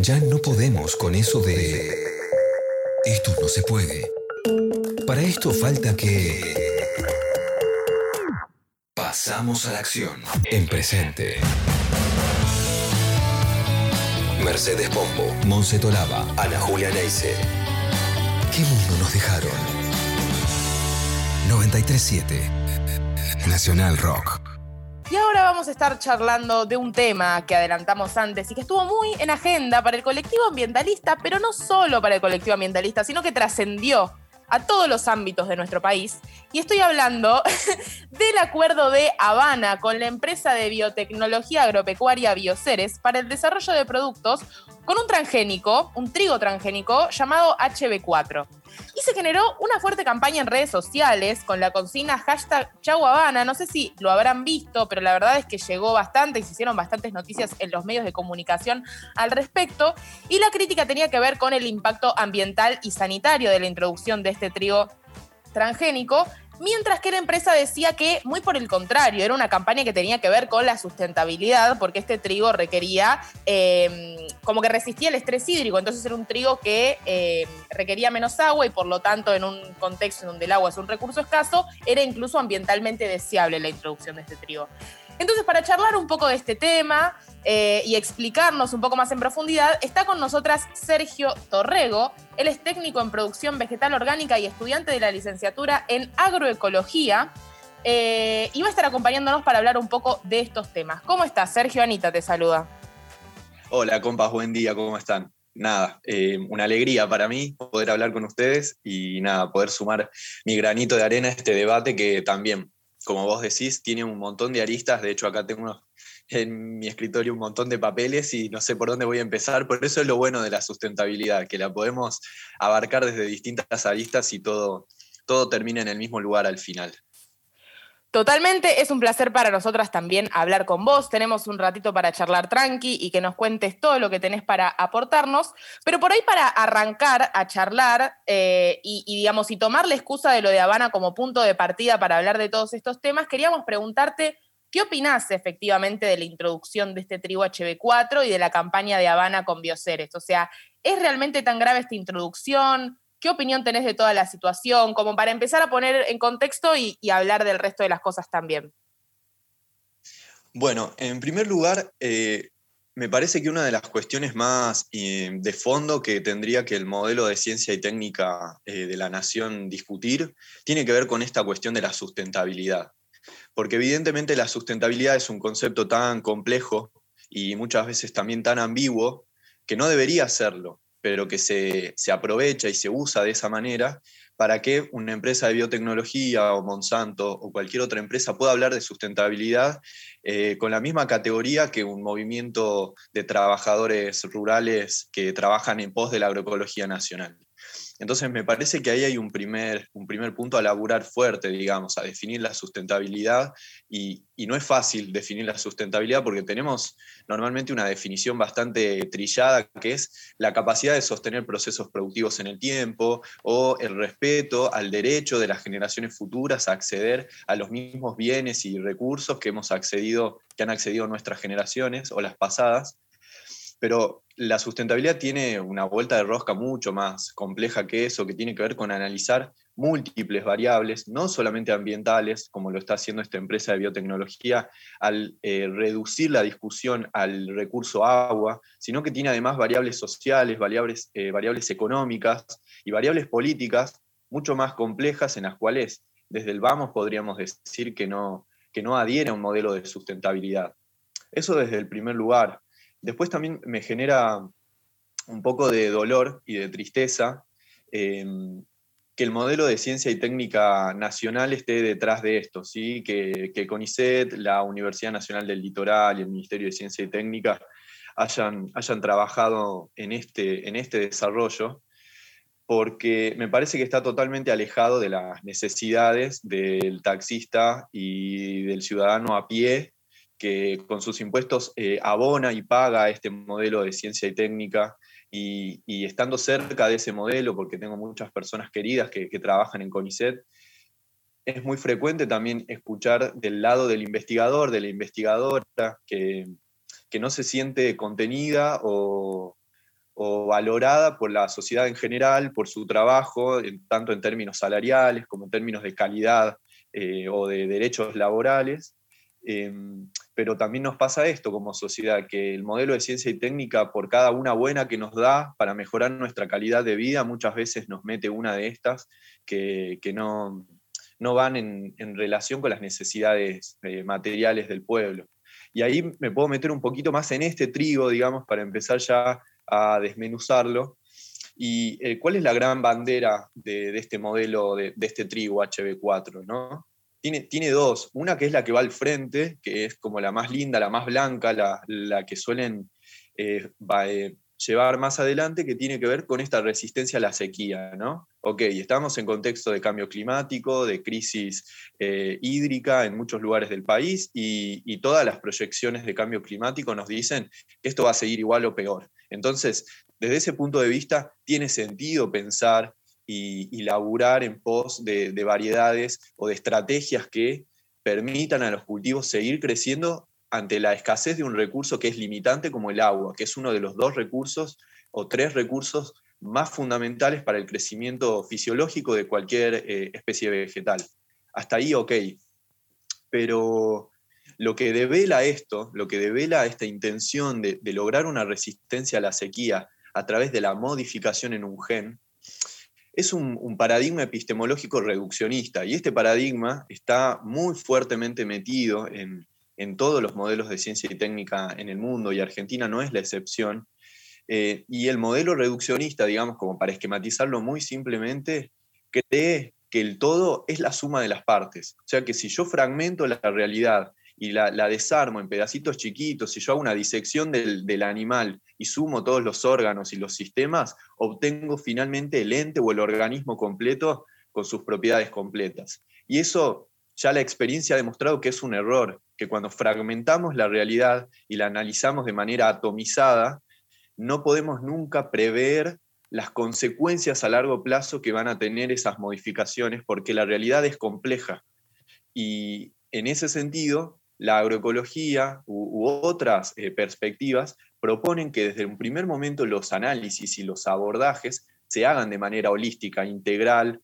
Ya no podemos con eso de... Esto no se puede. Para esto falta que... Pasamos a la acción. En presente. Mercedes Pombo, Monse Tolaba, Ana Julia Neise. ¿Qué mundo nos dejaron? 937 Nacional Rock. Vamos a estar charlando de un tema que adelantamos antes y que estuvo muy en agenda para el colectivo ambientalista, pero no solo para el colectivo ambientalista, sino que trascendió a todos los ámbitos de nuestro país. Y estoy hablando del acuerdo de Habana con la empresa de biotecnología agropecuaria Bioceres para el desarrollo de productos con un transgénico, un trigo transgénico llamado HB4. Y se generó una fuerte campaña en redes sociales con la consigna hashtag Chau Habana. No sé si lo habrán visto, pero la verdad es que llegó bastante y se hicieron bastantes noticias en los medios de comunicación al respecto. Y la crítica tenía que ver con el impacto ambiental y sanitario de la introducción de este trigo transgénico Mientras que la empresa decía que, muy por el contrario, era una campaña que tenía que ver con la sustentabilidad, porque este trigo requería, em, como que resistía el estrés hídrico, entonces era un trigo que em, requería menos agua y por lo tanto en un contexto en donde el agua es un recurso escaso, era incluso ambientalmente deseable la introducción de este trigo. Entonces, para charlar un poco de este tema eh, y explicarnos un poco más en profundidad, está con nosotras Sergio Torrego. Él es técnico en producción vegetal orgánica y estudiante de la licenciatura en agroecología. Eh, y va a estar acompañándonos para hablar un poco de estos temas. ¿Cómo estás, Sergio? Anita te saluda. Hola, compas, buen día, ¿cómo están? Nada, eh, una alegría para mí poder hablar con ustedes y nada, poder sumar mi granito de arena a este debate que también como vos decís, tiene un montón de aristas. De hecho, acá tengo en mi escritorio un montón de papeles y no sé por dónde voy a empezar. Por eso es lo bueno de la sustentabilidad, que la podemos abarcar desde distintas aristas y todo, todo termina en el mismo lugar al final. Totalmente, es un placer para nosotras también hablar con vos. Tenemos un ratito para charlar tranqui y que nos cuentes todo lo que tenés para aportarnos. Pero por ahí para arrancar a charlar eh, y, digamos, y tomar la excusa de lo de Habana como punto de partida para hablar de todos estos temas, queríamos preguntarte qué opinás efectivamente de la introducción de este trigo HB4 y de la campaña de Habana con Bioceres. O sea, ¿es realmente tan grave esta introducción? ¿Qué opinión tenés de toda la situación? Como para empezar a poner en contexto y, hablar del resto de las cosas también. Bueno, en primer lugar, eh, me parece que una de las cuestiones más eh, de fondo que tendría que el modelo de ciencia y técnica eh, de la nación discutir tiene que ver con esta cuestión de la sustentabilidad. Porque evidentemente la sustentabilidad es un concepto tan complejo y muchas veces también tan ambiguo que no debería serlo pero que se, aprovecha y se usa de esa manera para que una empresa de biotecnología o Monsanto o cualquier otra empresa pueda hablar de sustentabilidad eh, con la misma categoría que un movimiento de trabajadores rurales que trabajan en pos de la agroecología nacional. Entonces me parece que ahí hay un primer, un primer punto a laburar fuerte, digamos, a definir la sustentabilidad y, no es fácil definir la sustentabilidad porque tenemos normalmente una definición bastante trillada que es la capacidad de sostener procesos productivos en el tiempo o el respeto al derecho de las generaciones futuras a acceder a los mismos bienes y recursos que hemos accedido, que han accedido nuestras generaciones o las pasadas. Pero la sustentabilidad tiene una vuelta de rosca mucho más compleja que eso, que tiene que ver con analizar múltiples variables, no solamente ambientales, como lo está haciendo esta empresa de biotecnología, al eh, reducir la discusión al recurso agua, sino que tiene además variables sociales, variables, eh, variables económicas y variables políticas mucho más complejas en las cuales desde el vamos podríamos decir que no, que no adhiere a un modelo de sustentabilidad. Eso desde el primer lugar. Después también me genera un poco de dolor y de tristeza em, que el modelo de ciencia y técnica nacional esté detrás de esto, ¿sí? que, que CONICET, la Universidad Nacional del Litoral y el Ministerio de Ciencia y Técnica hayan, hayan trabajado en este, en este desarrollo, porque me parece que está totalmente alejado de las necesidades del taxista y del ciudadano a pie que con sus impuestos eh, abona y paga este modelo de ciencia y técnica, y, estando cerca de ese modelo, porque tengo muchas personas queridas que, trabajan en CONICET, es muy frecuente también escuchar del lado del investigador, de la investigadora, que, no se siente contenida o, o valorada por la sociedad en general, por su trabajo, tanto en términos salariales como en términos de calidad eh, o de derechos laborales. Em, pero también nos pasa esto como sociedad, que el modelo de ciencia y técnica, por cada una buena que nos da para mejorar nuestra calidad de vida, muchas veces nos mete una de estas que, no, no, van en, relación con las necesidades eh, materiales del pueblo. Y ahí me puedo meter un poquito más en este trigo, digamos, para empezar ya a desmenuzarlo. ¿Y eh, cuál es la gran bandera de, este modelo, de, este trigo HB4? ¿no? Tiene, tiene, dos. Una que es la que va al frente, que es como la más linda, la más blanca, la, que suelen eh, eh, llevar más adelante, que tiene que ver con esta resistencia a la sequía. ¿no? Ok, estamos en contexto de cambio climático, de crisis hídrica en muchos lugares del país y, y todas las proyecciones de cambio climático nos dicen que esto va a seguir igual o peor. Entonces, desde ese punto de vista, tiene sentido pensar y, laburar en pos de, variedades o de estrategias que permitan a los cultivos seguir creciendo ante la escasez de un recurso que es limitante como el agua, que es uno de los dos recursos o tres recursos más fundamentales para el crecimiento fisiológico de cualquier eh, especie vegetal. Hasta ahí, ok. Pero lo que devela esto, lo que devela esta intención de, lograr una resistencia a la sequía a través de la modificación en un gen, es un, paradigma epistemológico reduccionista y este paradigma está muy fuertemente metido en, todos los modelos de ciencia y técnica en el mundo y Argentina no es la excepción. Eh, y el modelo reduccionista, digamos, como para esquematizarlo muy simplemente, cree que el todo es la suma de las partes. O sea que si yo fragmento la realidad y la, desarmo en pedacitos chiquitos, si yo hago una disección del, animal y sumo todos los órganos y los sistemas, obtengo finalmente el ente o el organismo completo con sus propiedades completas. Y eso ya la experiencia ha demostrado que es un error, que cuando fragmentamos la realidad y la analizamos de manera atomizada, no podemos nunca prever las consecuencias a largo plazo que van a tener esas modificaciones, porque la realidad es compleja. Y en ese sentido, la agroecología u, otras eh, perspectivas proponen que desde un primer momento los análisis y los abordajes se hagan de manera holística, integral,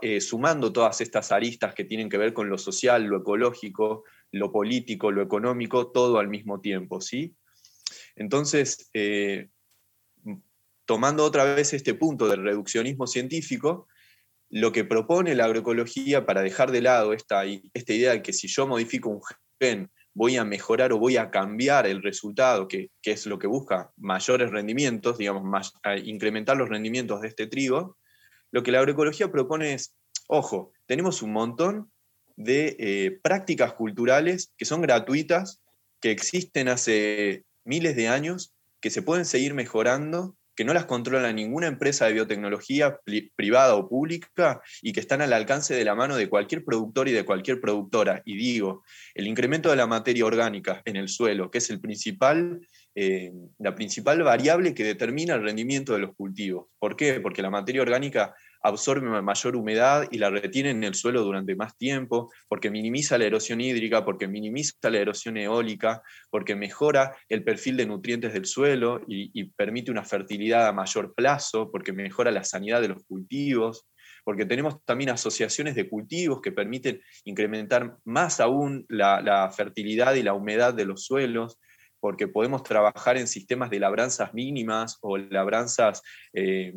eh, sumando todas estas aristas que tienen que ver con lo social, lo ecológico, lo político, lo económico, todo al mismo tiempo. ¿sí? Entonces, eh, tomando otra vez este punto del reduccionismo científico, lo que propone la agroecología para dejar de lado esta, esta idea de que si yo modifico un gen voy a mejorar o voy a cambiar el resultado, que, es lo que busca mayores rendimientos, digamos, más, incrementar los rendimientos de este trigo, lo que la agroecología propone es, ojo, tenemos un montón de eh, prácticas culturales que son gratuitas, que existen hace miles de años, que se pueden seguir mejorando que no las controla ninguna empresa de biotecnología privada o pública y que están al alcance de la mano de cualquier productor y de cualquier productora. Y digo, el incremento de la materia orgánica en el suelo, que es principal, eh, la principal variable que determina el rendimiento de los cultivos. ¿Por qué? Porque la materia orgánica absorbe mayor humedad y la retiene en el suelo durante más tiempo, porque minimiza la erosión hídrica, porque minimiza la erosión eólica, porque mejora el perfil de nutrientes del suelo y, permite una fertilidad a mayor plazo, porque mejora la sanidad de los cultivos, porque tenemos también asociaciones de cultivos que permiten incrementar más aún la, fertilidad y la humedad de los suelos, porque podemos trabajar en sistemas de labranzas mínimas o labranzas eh,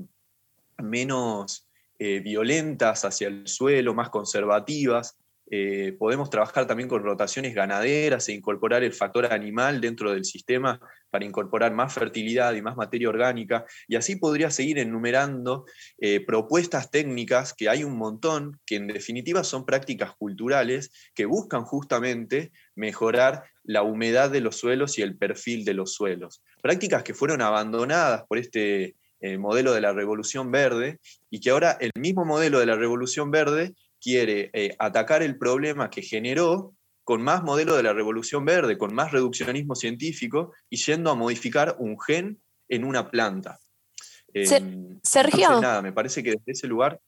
menos eh, violentas hacia el suelo, más conservativas. Eh, podemos trabajar también con rotaciones ganaderas e incorporar el factor animal dentro del sistema para incorporar más fertilidad y más materia orgánica. Y así podría seguir enumerando eh, propuestas técnicas, que hay un montón, que en definitiva son prácticas culturales que buscan justamente mejorar la humedad de los suelos y el perfil de los suelos. Prácticas que fueron abandonadas por este el modelo de la Revolución Verde y que ahora el mismo modelo de la Revolución Verde quiere eh, atacar el problema que generó con más modelo de la Revolución Verde, con más reduccionismo científico y yendo a modificar un gen en una planta. Em, Sergio. nada, me parece que desde ese lugar,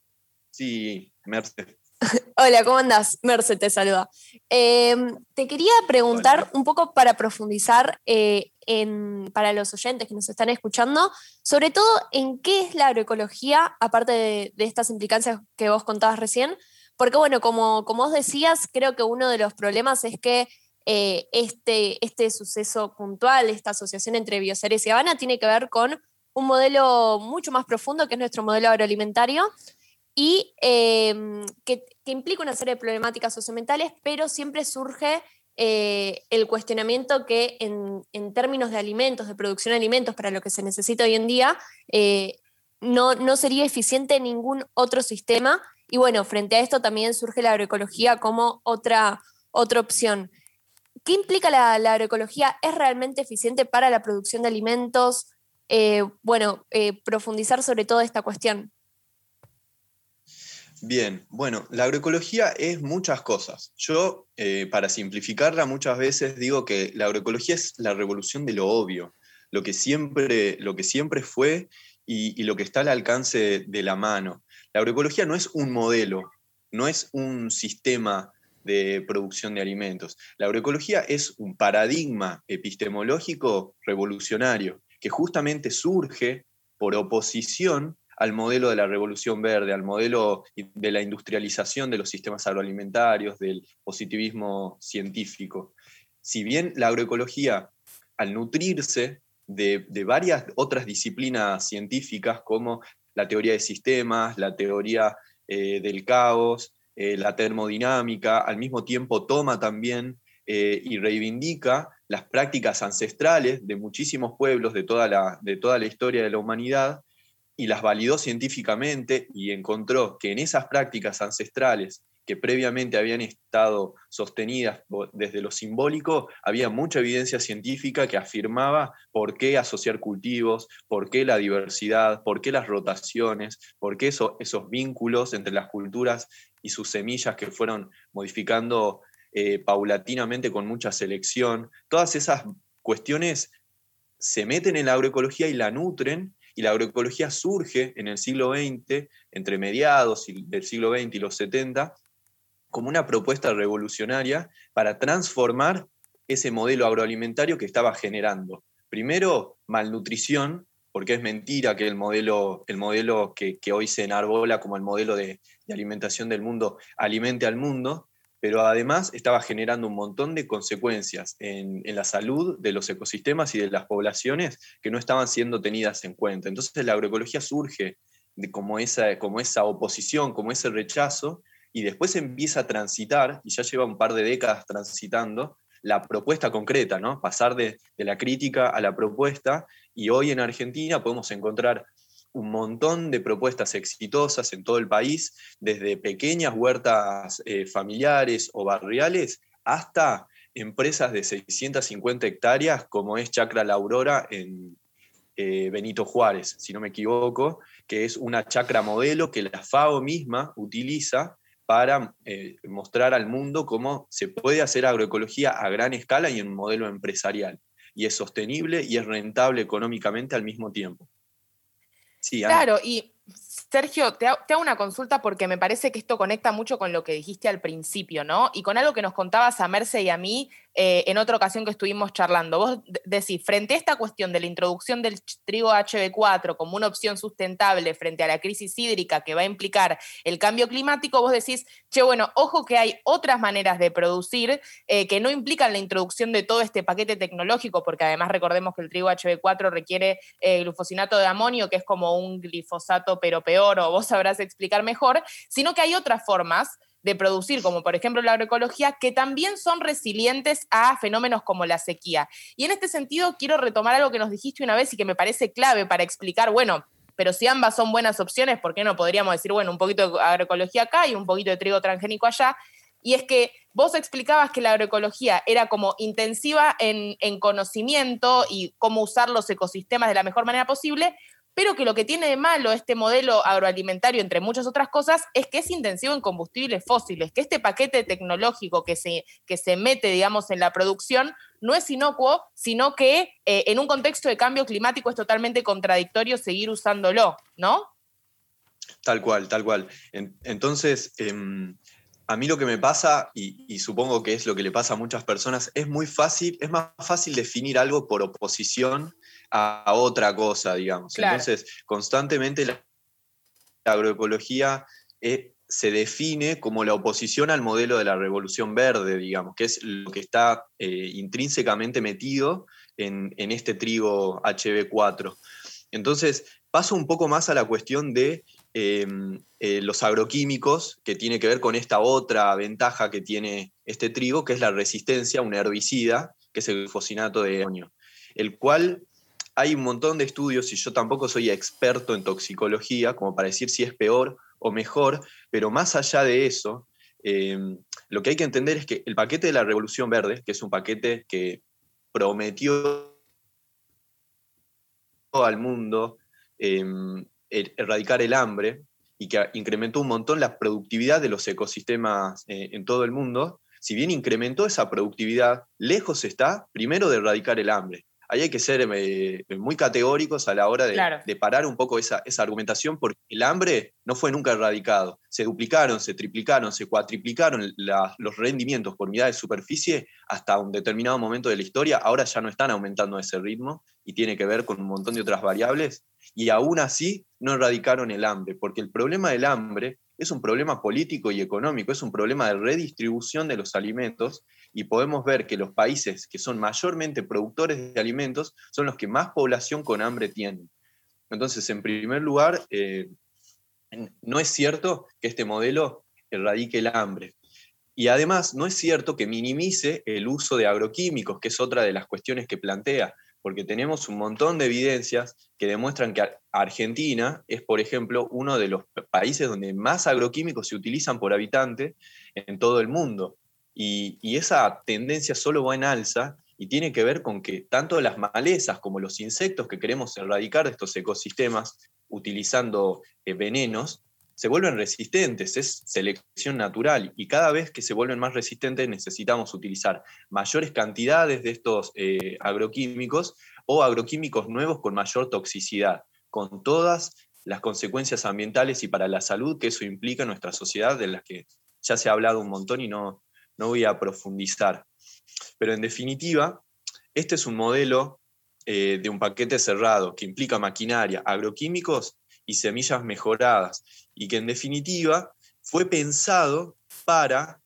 sí, Mercedes. Hola, ¿cómo andas? Merce te saluda. Em, te quería preguntar un poco para profundizar eh, para los oyentes que nos están escuchando, sobre todo en qué es la agroecología, aparte de, estas implicancias que vos contabas recién, porque bueno, como, como vos decías, creo que uno de los problemas es que eh, este, este suceso puntual, esta asociación entre Bioceres y Habana, tiene que ver con un modelo mucho más profundo que es nuestro modelo agroalimentario y em, que, implica una serie de problemáticas socioambientales, pero siempre surge eh, el cuestionamiento que en, términos de alimentos, de producción de alimentos para lo que se necesita hoy en día, eh, no, no sería eficiente ningún otro sistema. Y bueno, frente a esto también surge la agroecología como otra, otra opción. ¿Qué implica la, agroecología? ¿Es realmente eficiente para la producción de alimentos? Eh, bueno, profundizar sobre toda esta cuestión. Bien, bueno, la agroecología es muchas cosas. Yo, eh, para simplificarla, muchas veces digo que la agroecología es la revolución de lo obvio, lo que siempre, lo que siempre fue y, lo que está al alcance de la mano. La agroecología no es un modelo, no es un sistema de producción de alimentos. La agroecología es un paradigma epistemológico revolucionario que justamente surge por oposición al modelo de la revolución verde, al modelo de la industrialización de los sistemas agroalimentarios, del positivismo científico. Si bien la agroecología, al nutrirse de, varias otras disciplinas científicas como la teoría de sistemas, la teoría eh, del caos, eh, la termodinámica, al mismo tiempo toma también eh, y reivindica las prácticas ancestrales de muchísimos pueblos de toda la, de toda la historia de la humanidad y las validó científicamente y encontró que en esas prácticas ancestrales que previamente habían estado sostenidas desde lo simbólico, había mucha evidencia científica que afirmaba por qué asociar cultivos, por qué la diversidad, por qué las rotaciones, por qué esos vínculos entre las culturas y sus semillas que fueron modificando eh, paulatinamente con mucha selección. Todas esas cuestiones se meten en la agroecología y la nutren y la agroecología surge en el siglo XX, entre mediados del siglo XX y los 70, como una propuesta revolucionaria para transformar ese modelo agroalimentario que estaba generando. Primero, malnutrición, porque es mentira que el modelo, el modelo que, hoy se enarbola como el modelo de, de alimentación del mundo alimente al mundo, pero además estaba generando un montón de consecuencias en, la salud de los ecosistemas y de las poblaciones que no estaban siendo tenidas en cuenta. Entonces la agroecología surge de como, esa, como esa oposición, como ese rechazo, y después empieza a transitar, y ya lleva un par de décadas transitando, la propuesta concreta, ¿no? Pasar de, de la crítica a la propuesta, y hoy en Argentina podemos encontrar un montón de propuestas exitosas en todo el país, desde pequeñas huertas eh, familiares o barriales hasta empresas de 650 hectáreas como es Chacra La Aurora en eh, Benito Juárez, si no me equivoco, que es una chacra modelo que la FAO misma utiliza para eh, mostrar al mundo cómo se puede hacer agroecología a gran escala y en un modelo empresarial. Y es sostenible y es rentable económicamente al mismo tiempo claro, y Sergio, te, hago una consulta porque me parece que esto conecta mucho con lo que dijiste al principio, ¿no? Y con algo que nos contabas a Merce y a mí eh, en otra ocasión que estuvimos charlando. Vos decís, frente a esta cuestión de la introducción del trigo HB4 como una opción sustentable frente a la crisis hídrica que va a implicar el cambio climático, vos decís, che, bueno, ojo que hay otras maneras de producir eh, que no implican la introducción de todo este paquete tecnológico, porque además recordemos que el trigo HB4 requiere eh, glufosinato de amonio, que es como un glifosato pero peor, o vos sabrás explicar mejor, sino que hay otras formas de producir, como por ejemplo la agroecología, que también son resilientes a fenómenos como la sequía. Y en este sentido quiero retomar algo que nos dijiste una vez y que me parece clave para explicar, bueno, pero si ambas son buenas opciones, ¿por qué no podríamos decir, bueno, un poquito de agroecología acá y un poquito de trigo transgénico allá? Y es que vos explicabas que la agroecología era como intensiva en, en, conocimiento y cómo usar los ecosistemas de la mejor manera posible, pero que lo que tiene de malo este modelo agroalimentario, entre muchas otras cosas, es que es intensivo en combustibles fósiles, que este paquete tecnológico que se, que se mete, digamos, en la producción no es inocuo, sino que eh, en un contexto de cambio climático es totalmente contradictorio seguir usándolo, ¿no? Tal cual, tal cual. entonces, em, a mí lo que me pasa, y, supongo que es lo que le pasa a muchas personas, es muy fácil, es más fácil definir algo por oposición a, otra cosa, digamos. Entonces, constantemente la, agroecología eh, se define como la oposición al modelo de la revolución verde, digamos, que es lo que está eh, intrínsecamente metido en, en este trigo HB4. Entonces, paso un poco más a la cuestión de Em, eh, los agroquímicos, que tiene que ver con esta otra ventaja que tiene este trigo, que es la resistencia a un herbicida, que es el fosinato de amonio, el cual hay un montón de estudios, y yo tampoco soy experto en toxicología, como para decir si es peor o mejor, pero más allá de eso, em, lo que hay que entender es que el paquete de la Revolución Verde, que es un paquete que prometió al mundo em, erradicar el hambre y que incrementó un montón la productividad de los ecosistemas eh, en todo el mundo, si bien incrementó esa productividad, lejos está primero de erradicar el hambre. Ahí hay que ser eh, muy categóricos a la hora de, parar un poco esa, argumentación, porque el hambre no fue nunca erradicado. Se duplicaron, se triplicaron, se cuatriplicaron los rendimientos por unidad de superficie hasta un determinado momento de la historia. Ahora ya no están aumentando ese ritmo y tiene que ver con un montón de otras variables y aún así no erradicaron el hambre, porque el problema del hambre es un problema político y económico, es un problema de redistribución de los alimentos y podemos ver que los países que son mayormente productores de alimentos son los que más población con hambre tienen. Entonces, en primer lugar, eh, no es cierto que este modelo erradique el hambre. Y además, no es cierto que minimice el uso de agroquímicos, que es otra de las cuestiones que plantea porque tenemos un montón de evidencias que demuestran que Argentina es, por ejemplo, uno de los países donde más agroquímicos se utilizan por habitante en todo el mundo. Y, esa tendencia solo va en alza y tiene que ver con que tanto las malezas como los insectos que queremos erradicar de estos ecosistemas utilizando eh, venenos se vuelven resistentes, es selección natural y cada vez que se vuelven más resistentes necesitamos utilizar mayores cantidades de estos eh, agroquímicos o agroquímicos nuevos con mayor toxicidad, con todas las consecuencias ambientales y para la salud que eso implica en nuestra sociedad, de las que ya se ha hablado un montón y no, no voy a profundizar. Pero en definitiva, este es un modelo eh, de un paquete cerrado que implica maquinaria, agroquímicos y semillas mejoradas, y que en definitiva fue pensado para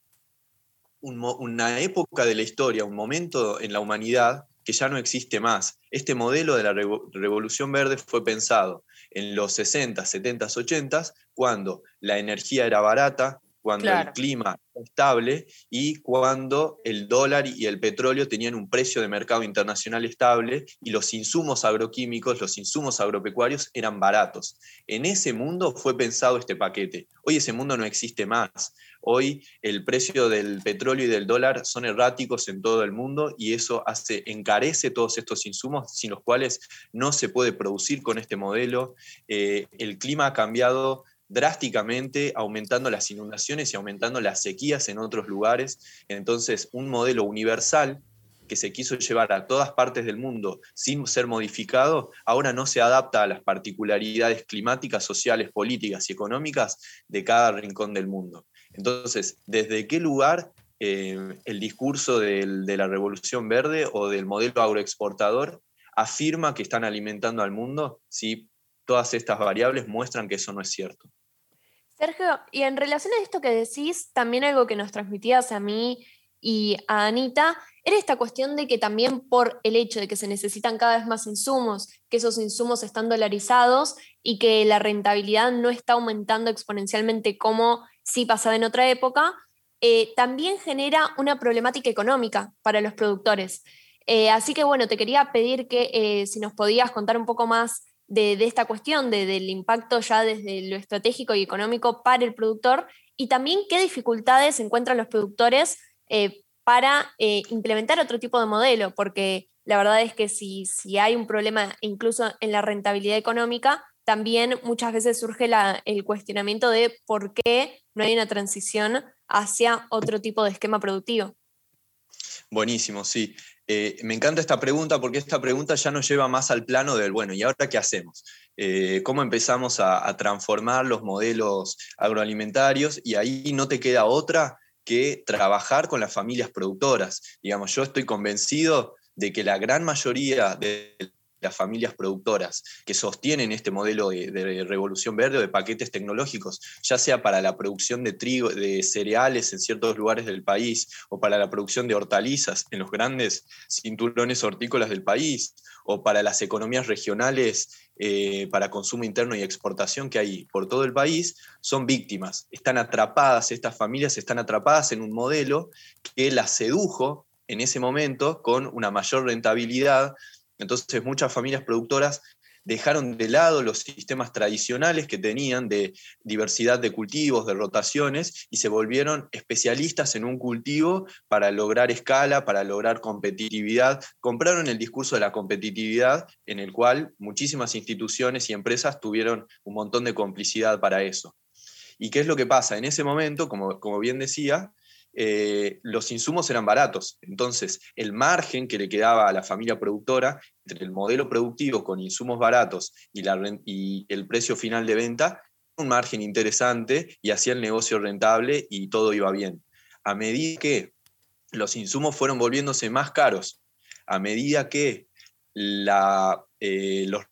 una época de la historia, un momento en la humanidad que ya no existe más. Este modelo de la Revolución Verde fue pensado en los 60, 70, 80, cuando la energía era barata, cuando el clima estable y cuando el dólar y el petróleo tenían un precio de mercado internacional estable y los insumos agroquímicos, los insumos agropecuarios eran baratos. En ese mundo fue pensado este paquete. Hoy ese mundo no existe más. Hoy el precio del petróleo y del dólar son erráticos en todo el mundo y eso hace, encarece todos estos insumos sin los cuales no se puede producir con este modelo. Eh, el clima ha cambiado drásticamente, aumentando las inundaciones y aumentando las sequías en otros lugares. Entonces, un modelo universal que se quiso llevar a todas partes del mundo sin ser modificado, ahora no se adapta a las particularidades climáticas, sociales, políticas y económicas de cada rincón del mundo. Entonces, ¿desde qué lugar eh, el discurso de la revolución verde o del modelo agroexportador afirma que están alimentando al mundo si todas estas variables muestran que eso no es cierto? Sergio, y en relación a esto que decís, también algo que nos transmitías a mí y a Anita, era esta cuestión de que también por el hecho de que se necesitan cada vez más insumos, que esos insumos están dolarizados y que la rentabilidad no está aumentando exponencialmente como si pasaba en otra época, eh, también genera una problemática económica para los productores. Eh, así que bueno, te quería pedir que eh, si nos podías contar un poco más de, esta cuestión, del impacto ya desde lo estratégico y económico para el productor y también qué dificultades encuentran los productores eh, para eh, implementar otro tipo de modelo, porque la verdad es que si, si, hay un problema incluso en la rentabilidad económica, también muchas veces surge el cuestionamiento de por qué no hay una transición hacia otro tipo de esquema productivo. Buenísimo, sí. Eh, me encanta esta pregunta porque esta pregunta ya nos lleva más al plano del, bueno, ¿y ahora qué hacemos? Eh, ¿Cómo empezamos a, transformar los modelos agroalimentarios? Y ahí no te queda otra que trabajar con las familias productoras. Digamos, yo estoy convencido de que la gran mayoría de las familias productoras que sostienen este modelo de, revolución verde de paquetes tecnológicos, ya sea para la producción de trigo, de cereales en ciertos lugares del país, o para la producción de hortalizas en los grandes cinturones hortícolas del país, o para las economías regionales eh, para consumo interno y exportación que hay por todo el país, son víctimas. Están atrapadas, estas familias están atrapadas en un modelo que las sedujo en ese momento con una mayor rentabilidad entonces muchas familias productoras dejaron de lado los sistemas tradicionales que tenían de diversidad de cultivos, de rotaciones, y se volvieron especialistas en un cultivo para lograr escala, para lograr competitividad. Compraron el discurso de la competitividad en el cual muchísimas instituciones y empresas tuvieron un montón de complicidad para eso. ¿Y qué es lo que pasa? En ese momento, como, como bien decía, eh, los insumos eran baratos. Entonces, el margen que le quedaba a la familia productora entre el modelo productivo con insumos baratos y, el precio final de venta, un margen interesante y hacía el negocio rentable y todo iba bien. A medida que los insumos fueron volviéndose más caros, a medida que eh, los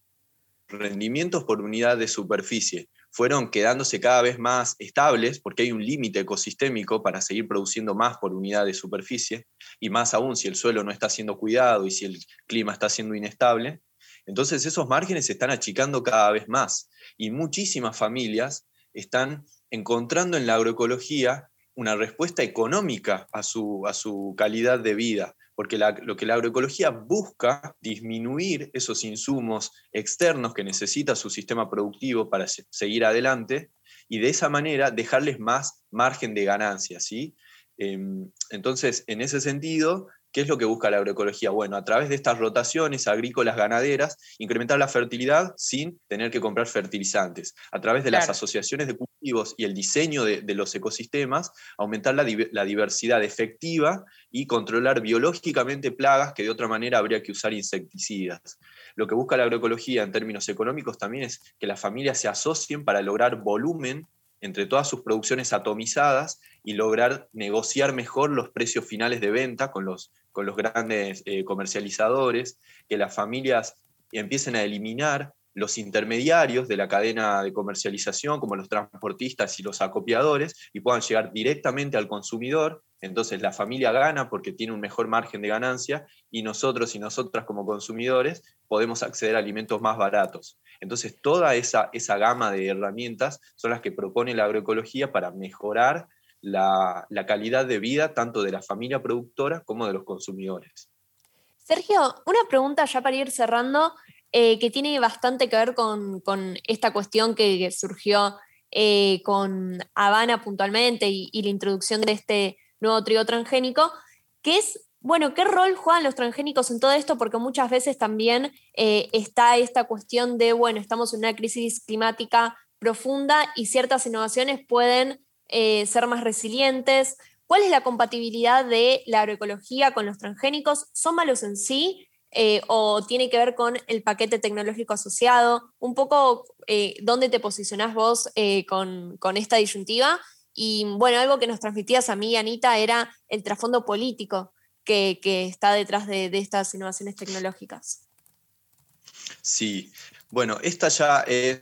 rendimientos por unidad de superficie fueron quedándose cada vez más estables porque hay un límite ecosistémico para seguir produciendo más por unidad de superficie y más aún si el suelo no está siendo cuidado y si el clima está siendo inestable. Entonces esos márgenes se están achicando cada vez más y muchísimas familias están encontrando en la agroecología una respuesta económica a su, a su calidad de vida porque lo que la agroecología busca disminuir esos insumos externos que necesita su sistema productivo para seguir adelante y de esa manera dejarles más margen de ganancia. ¿sí? Em, entonces, en ese sentido, ¿Qué es lo que busca la agroecología? Bueno, a través de estas rotaciones agrícolas ganaderas, incrementar la fertilidad sin tener que comprar fertilizantes. A través de las asociaciones de cultivos y el diseño de, los ecosistemas, aumentar la, la, diversidad efectiva y controlar biológicamente plagas que de otra manera habría que usar insecticidas. Lo que busca la agroecología en términos económicos también es que las familias se asocien para lograr volumen entre todas sus producciones atomizadas y lograr negociar mejor los precios finales de venta con los, con los grandes eh, comercializadores, que las familias empiecen a eliminar los intermediarios de la cadena de comercialización, como los transportistas y los acopiadores, y puedan llegar directamente al consumidor. Entonces la familia gana porque tiene un mejor margen de ganancia y nosotros y nosotras como consumidores podemos acceder a alimentos más baratos. Entonces toda esa, esa gama de herramientas son las que propone la agroecología para mejorar la, calidad de vida tanto de la familia productora como de los consumidores. Sergio, una pregunta ya para ir cerrando, eh, que tiene bastante que ver con, esta cuestión que, surgió eh, con Habana puntualmente y, la introducción de este nuevo trigo transgénico, que es, bueno, ¿qué rol juegan los transgénicos en todo esto? Porque muchas veces también eh, está esta cuestión de, bueno, estamos en una crisis climática profunda y ciertas innovaciones pueden eh, ser más resilientes? ¿Cuál es la compatibilidad de la agroecología con los transgénicos? ¿Son malos en sí eh, o tiene que ver con el paquete tecnológico asociado? Un poco dónde te posicionás vos con, esta disyuntiva. Y bueno, algo que nos transmitías a mí, Anita, era el trasfondo político que, está detrás de, estas innovaciones tecnológicas. Sí, bueno, esta ya es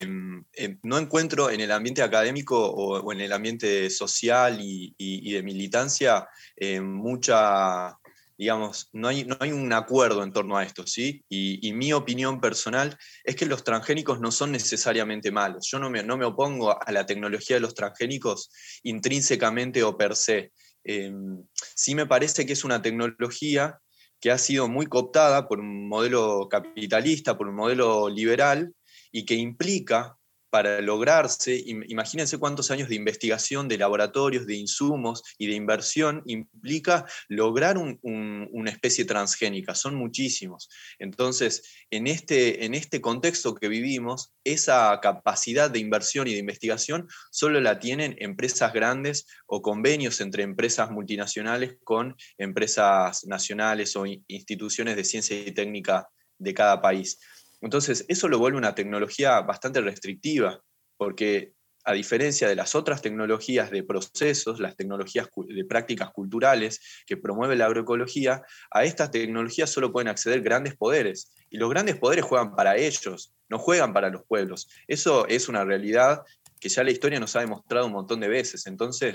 Em, em, no encuentro en el ambiente académico o, en el ambiente social y, de militancia eh, mucha, digamos, no hay, no hay, un acuerdo en torno a esto, ¿sí? Y, mi opinión personal es que los transgénicos no son necesariamente malos. Yo no me, no me opongo a la tecnología de los transgénicos intrínsecamente o per se. Em, sí me parece que es una tecnología que ha sido muy cooptada por un modelo capitalista, por un modelo liberal, y que implica para lograrse, imagínense cuántos años de investigación, de laboratorios, de insumos y de inversión implica lograr una especie transgénica, son muchísimos. Entonces, en este, en este contexto que vivimos, esa capacidad de inversión y de investigación solo la tienen empresas grandes o convenios entre empresas multinacionales con empresas nacionales o instituciones de ciencia y técnica de cada país. Entonces, eso lo vuelve una tecnología bastante restrictiva, porque a diferencia de las otras tecnologías de procesos, las tecnologías de prácticas culturales que promueve la agroecología, a estas tecnologías solo pueden acceder grandes poderes. Y los grandes poderes juegan para ellos, no juegan para los pueblos. Eso es una realidad que ya la historia nos ha demostrado un montón de veces. Entonces,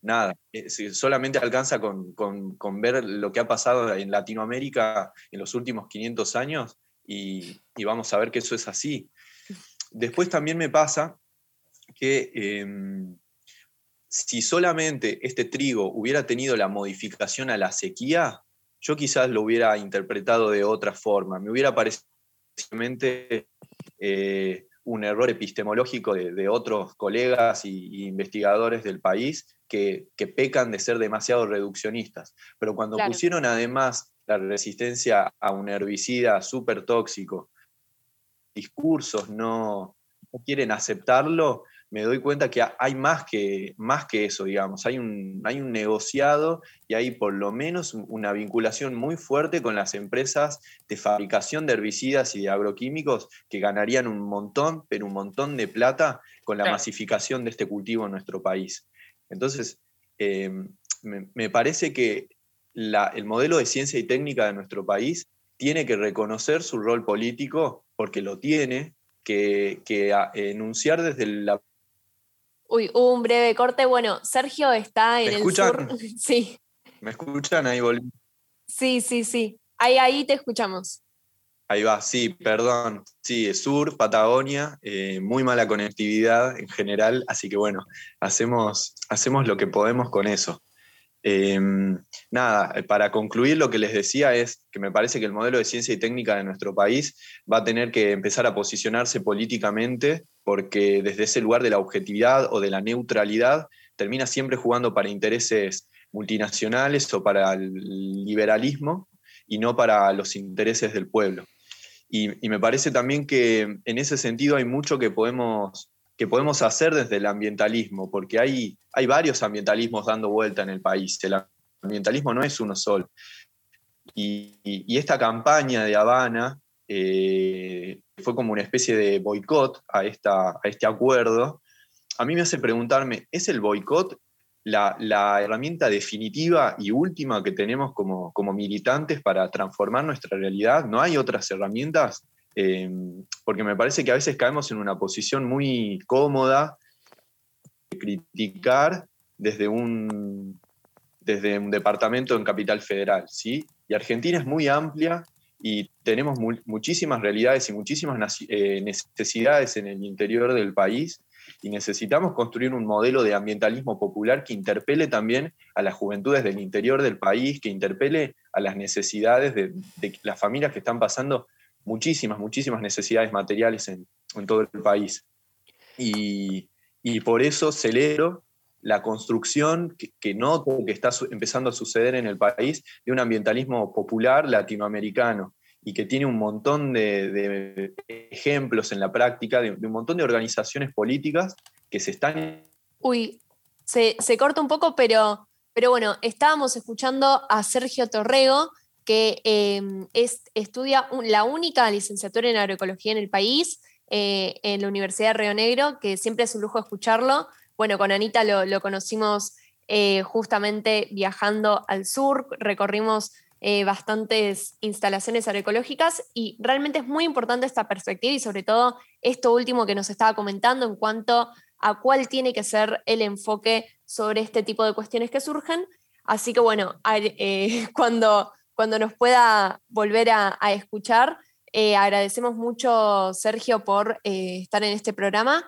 nada, eh, solamente alcanza con, con ver lo que ha pasado en Latinoamérica en los últimos 500 años y, vamos a ver que eso es así. Después también me pasa que em, si solamente este trigo hubiera tenido la modificación a la sequía, yo quizás lo hubiera interpretado de otra forma. Me hubiera parecido eh, un error epistemológico de, otros colegas y, investigadores del país que, pecan de ser demasiado reduccionistas. Pero cuando pusieron además la resistencia a un herbicida súper tóxico, discursos no, quieren aceptarlo, me doy cuenta que hay más que, más que eso, digamos. Hay un, hay un negociado y hay por lo menos una vinculación muy fuerte con las empresas de fabricación de herbicidas y de agroquímicos que ganarían un montón, pero un montón de plata con la masificación de este cultivo en nuestro país. Entonces, eh, me, parece que el modelo de ciencia y técnica de nuestro país tiene que reconocer su rol político, porque lo tiene, que, enunciar desde la... Uy, un breve corte. Bueno, Sergio está en el sur. Sí. ¿Me escuchan? Ahí volví. Sí, sí, sí. Ahí, ahí te escuchamos. Ahí va, sí, perdón. Sí, sur, Patagonia, eh, muy mala conectividad en general, así que bueno, hacemos, hacemos lo que podemos con eso. Em, nada, para concluir lo que les decía es que me parece que el modelo de ciencia y técnica de nuestro país va a tener que empezar a posicionarse políticamente porque desde ese lugar de la objetividad o de la neutralidad termina siempre jugando para intereses multinacionales o para el liberalismo y no para los intereses del pueblo. y me parece también que en ese sentido hay mucho que podemos que podemos hacer desde el ambientalismo, porque hay, hay varios ambientalismos dando vuelta en el país. El ambientalismo no es uno solo. Y, esta campaña de Habana eh, fue como una especie de boicot a, esta, a este acuerdo. A mí me hace preguntarme, ¿es el boicot la, herramienta definitiva y última que tenemos como, como militantes para transformar nuestra realidad? ¿No hay otras herramientas? Em, porque me parece que a veces caemos en una posición muy cómoda de criticar desde un, desde un departamento en Capital Federal, ¿sí? Y Argentina es muy amplia y tenemos muchísimas realidades y muchísimas eh, necesidades en el interior del país y necesitamos construir un modelo de ambientalismo popular que interpele también a las juventudes del interior del país, que interpele a las necesidades de, de las familias que están pasando muchísimas, muchísimas necesidades materiales en, todo el país. Y, por eso celebro la construcción que, noto que está empezando a suceder en el país de un ambientalismo popular latinoamericano y que tiene un montón de, ejemplos en la práctica, de, un montón de organizaciones políticas que se están... Uy, se, corta un poco, pero, pero bueno, estábamos escuchando a Sergio Torrego, que em, es, estudia la única licenciatura en agroecología en el país, eh, en la Universidad de Río Negro, que siempre es un lujo escucharlo. Bueno, con Anita lo, conocimos eh, justamente viajando al sur, recorrimos eh, bastantes instalaciones agroecológicas y realmente es muy importante esta perspectiva y sobre todo esto último que nos estaba comentando en cuanto a cuál tiene que ser el enfoque sobre este tipo de cuestiones que surgen. Así que bueno, cuando cuando nos pueda volver a, escuchar. Eh, agradecemos mucho, Sergio, por eh, estar en este programa